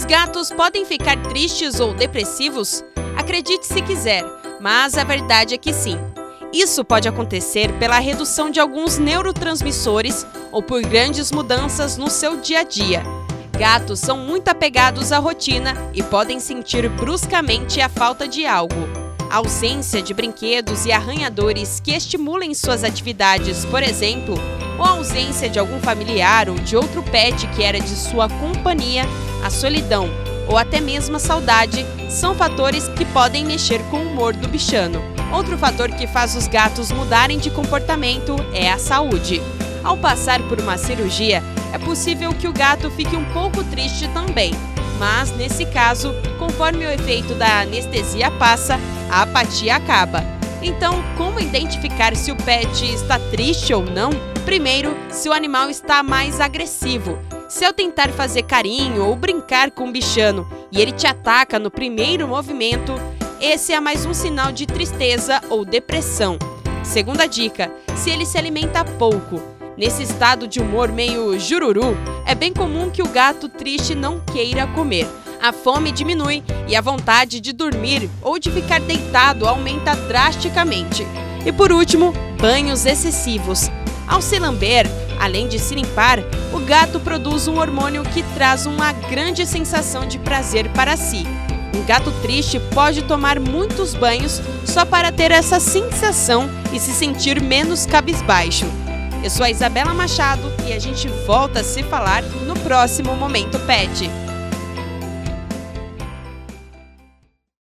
Os gatos podem ficar tristes ou depressivos? Acredite se quiser, mas a verdade é que sim. Isso pode acontecer pela redução de alguns neurotransmissores ou por grandes mudanças no seu dia a dia. Gatos são muito apegados à rotina e podem sentir bruscamente a falta de algo. A ausência de brinquedos e arranhadores que estimulem suas atividades, por exemplo, ou a ausência de algum familiar ou de outro pet que era de sua companhia, a solidão ou até mesmo a saudade são fatores que podem mexer com o humor do bichano. Outro fator que faz os gatos mudarem de comportamento é a saúde. Ao passar por uma cirurgia, é possível que o gato fique um pouco triste também, mas nesse caso, conforme o efeito da anestesia passa, a apatia acaba. Então, como identificar se o pet está triste ou não? Primeiro, se o animal está mais agressivo. Se eu tentar fazer carinho ou brincar com o bichano e ele te ataca no primeiro movimento, esse é mais um sinal de tristeza ou depressão. Segunda dica: se ele se alimenta pouco. Nesse estado de humor meio jururu, é bem comum que o gato triste não queira comer. A fome diminui e a vontade de dormir ou de ficar deitado aumenta drasticamente. E por último, banhos excessivos. Ao se lamber, além de se limpar, o gato produz um hormônio que traz uma grande sensação de prazer para si. Um gato triste pode tomar muitos banhos só para ter essa sensação e se sentir menos cabisbaixo. Eu sou a Isabela Machado e a gente volta a se falar no próximo Momento Pet.